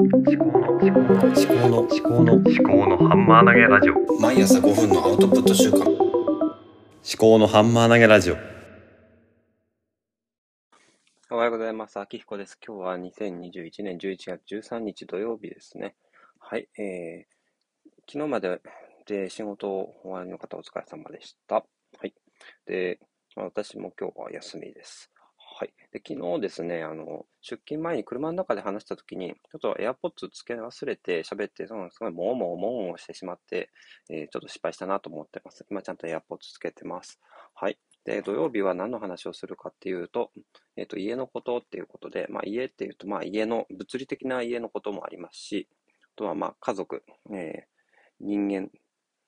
思考の思考の思考の思考の思考のハンマー投げラジオ毎朝5分のアウトプット週間思考のハンマー投げラジオおはようございます。秋彦です。今日は2021年11月13日土曜日ですね。はい。えー、昨日までで仕事を終わりの方お疲れ様でした。はい。で、まあ私も今日は休みです。はい。で、昨日ですね、あの、出勤前に車の中で話したときに、ちょっと AirPods つけ忘れて喋って、そのすごいもうもうもうもうしてしまって、えーちょっと失敗したなと思ってます。今ちゃんと AirPods つけてます。はい。で、土曜日は何の話をするかっていうと、えっと、家のことっていうことで、まあ、家っていうと、まあ、家の、物理的な家のこともありますし、あとは、まあ、家族、えー人間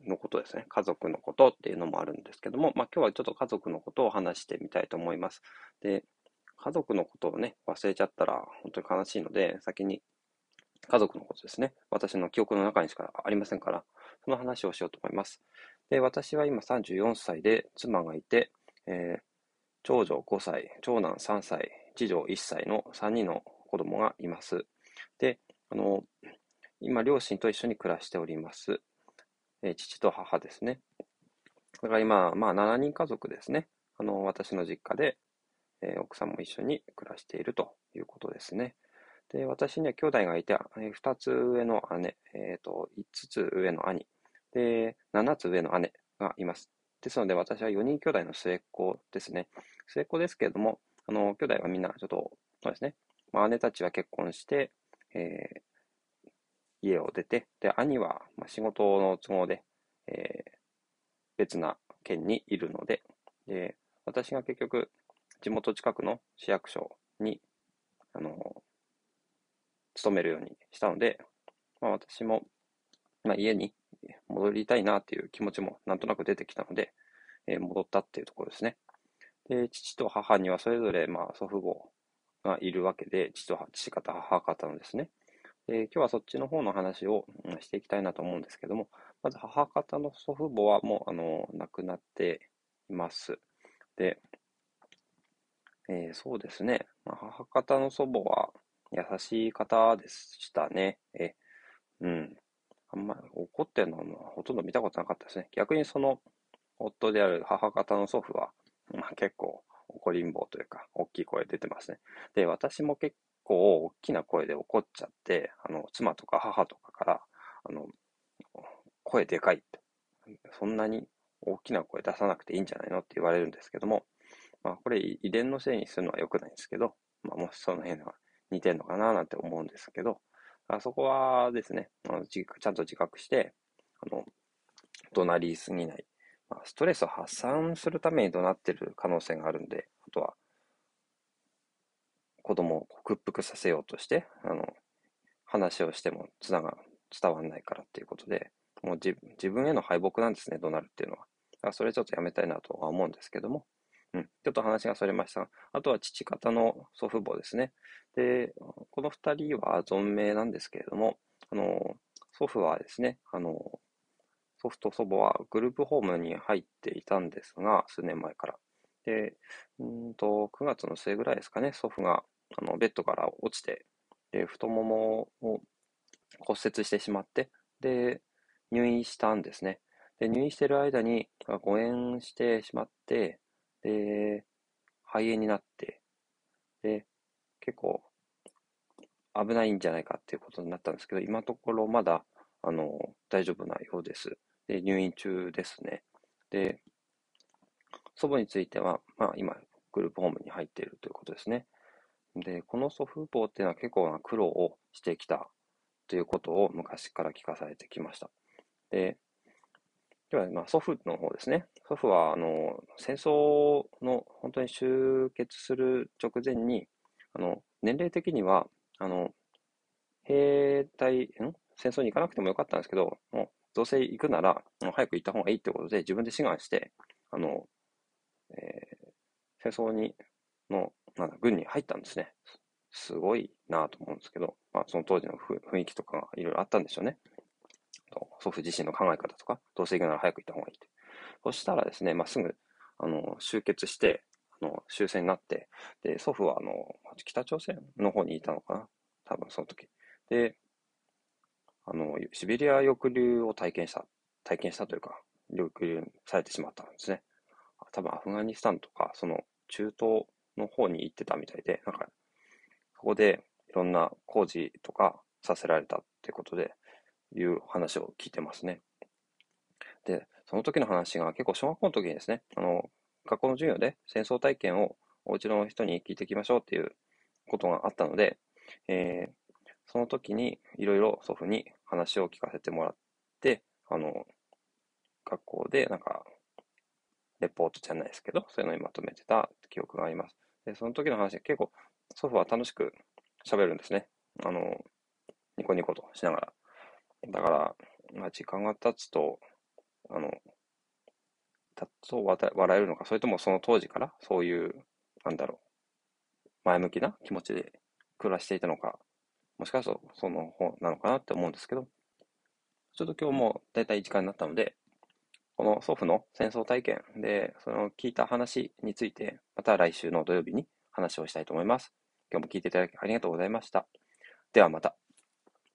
のことですね。家族のことっていうのもあるんですけども、まあ、今日はちょっと家族のことを話してみたいと思います。で、家族のことをね、忘れちゃったら本当に悲しいので、先に家族のことですね。私の記憶の中にしかありませんから、その話をしようと思います。で、私は今34歳で、妻がいて、えー長女5歳、長男3歳、次女1歳の3人の子供がいます。で、あの、今、両親と一緒に暮らしております。えー父と母ですね。だから今、まあ、7人家族ですね。あの、私の実家で、えー奥さんも一緒に暮らしているということですね。で、私には兄弟がいて、え2つ上の姉、えっと、5つ上の兄、で、7つ上の姉がいます。ですので、私は4人兄弟の末っ子ですね。末っ子ですけれども、あの、兄弟はみんなちょっと、そうですね。まあ、姉たちは結婚して、えー家を出て、で、兄は、まあ、仕事の都合で、えー別な県にいるので、で、私が結局、地元近くの市役所に、あの、勤めるようにしたので、まあ、私も、まあ、家に戻りたいなっていう気持ちもなんとなく出てきたので、えー戻ったっていうところですね。で、父と母にはそれぞれ、まあ、祖父母がいるわけで、父と父方、母方のですね。で、今日はそっちの方の話をしていきたいなと思うんですけども、まず母方の祖父母はもう、あの、亡くなっています。で、えーそうですね。まあ、母方の祖母は優しい方でしたね。え、うん。あんまり怒ってるのはほとんど見たことなかったですね。逆にその夫である母方の祖父は、まあ、結構怒りん坊というか、大きい声出てますね。で、私も結構大きな声で怒っちゃって、あの、妻とか母とかから、あの、声でかいって、そんなに大きな声出さなくていいんじゃないのって言われるんですけども、まあ、これ遺伝のせいにするのは良くないんですけど、まあ、もしその辺は似てるのかななんて思うんですけど、あそこはですね、あのちゃんと自覚して、あの、怒鳴りすぎない。まあ、ストレスを発散するために怒鳴ってる可能性があるんで、あとは、子供を屈服させようとして、あの、話をしてもつなが、伝わんないからっていうことで、もう自自分への敗北なんですね、怒鳴るっていうのは。それちょっとやめたいなとは思うんですけども、うん、ちょっと話がそれました、あとは父方の祖父母ですね。で、この二人は存命なんですけれども、あの、祖父はですね、あの、祖父と祖母はグループホームに入っていたんですが、数年前から。で、うんと、9月の末ぐらいですかね、祖父があのベッドから落ちて、で、太ももを骨折してしまって、で、入院したんですね。で、入院してる間に誤嚥してしまって、で、肺炎になって、で、結構危ないんじゃないかっていうことになったんですけど、今のところまだ、あの、大丈夫なようです。で、入院中ですね。で、祖母については、まあ今、グループホームに入っているということですね。で、この祖父母っていうのは結構な苦労をしてきたということを昔から聞かされてきました。で、では、まあ、祖父の方ですね。祖父は、あの、戦争の本当に終結する直前に、あの、年齢的には、あの、兵隊、ん？戦争に行かなくてもよかったんですけど、もう、どうせ行くなら、もう早く行った方がいいってことで、自分で志願して、あの、えー戦争に、の、なんだ、軍に入ったんですね。すごいなと思うんですけど、まあ、その当時の雰囲気とかがいろいろあったんでしょうね。と祖父自身の考え方とか、どうせ行くなら早く行った方がいいって。そしたらですね、まあ、すぐ、あの、終結して、あの、終戦になって、で、祖父は、あの、北朝鮮の方にいたのかな多分その時。で、あの、シベリア抑留を体験した、体験したというか、抑留されてしまったんですね。多分アフガニスタンとか、その中東の方に行ってたみたいで、なんか、そこでいろんな工事とかさせられたってことで、いう話を聞いてますね。で、その時の話が結構小学校の時にですね、あの、学校の授業で戦争体験をお家の人に聞いていきましょうっていうことがあったので、えー、その時にいろいろ祖父に話を聞かせてもらって、あの、学校でなんか、レポートじゃないですけど、そういうのにまとめてた記憶があります。で、その時の話、結構祖父は楽しく喋るんですね。あの、ニコニコとしながら。だから、まあ、時間が経つと、あの、たと笑えるのか、それともその当時からそういう、なんだろう、前向きな気持ちで暮らしていたのか、もしかしたらその方なのかなって思うんですけど、ちょっと今日もだいたい時間になったので、この祖父の戦争体験で、その聞いた話について、また来週の土曜日に話をしたいと思います。今日も聞いていただきありがとうございました。ではまた。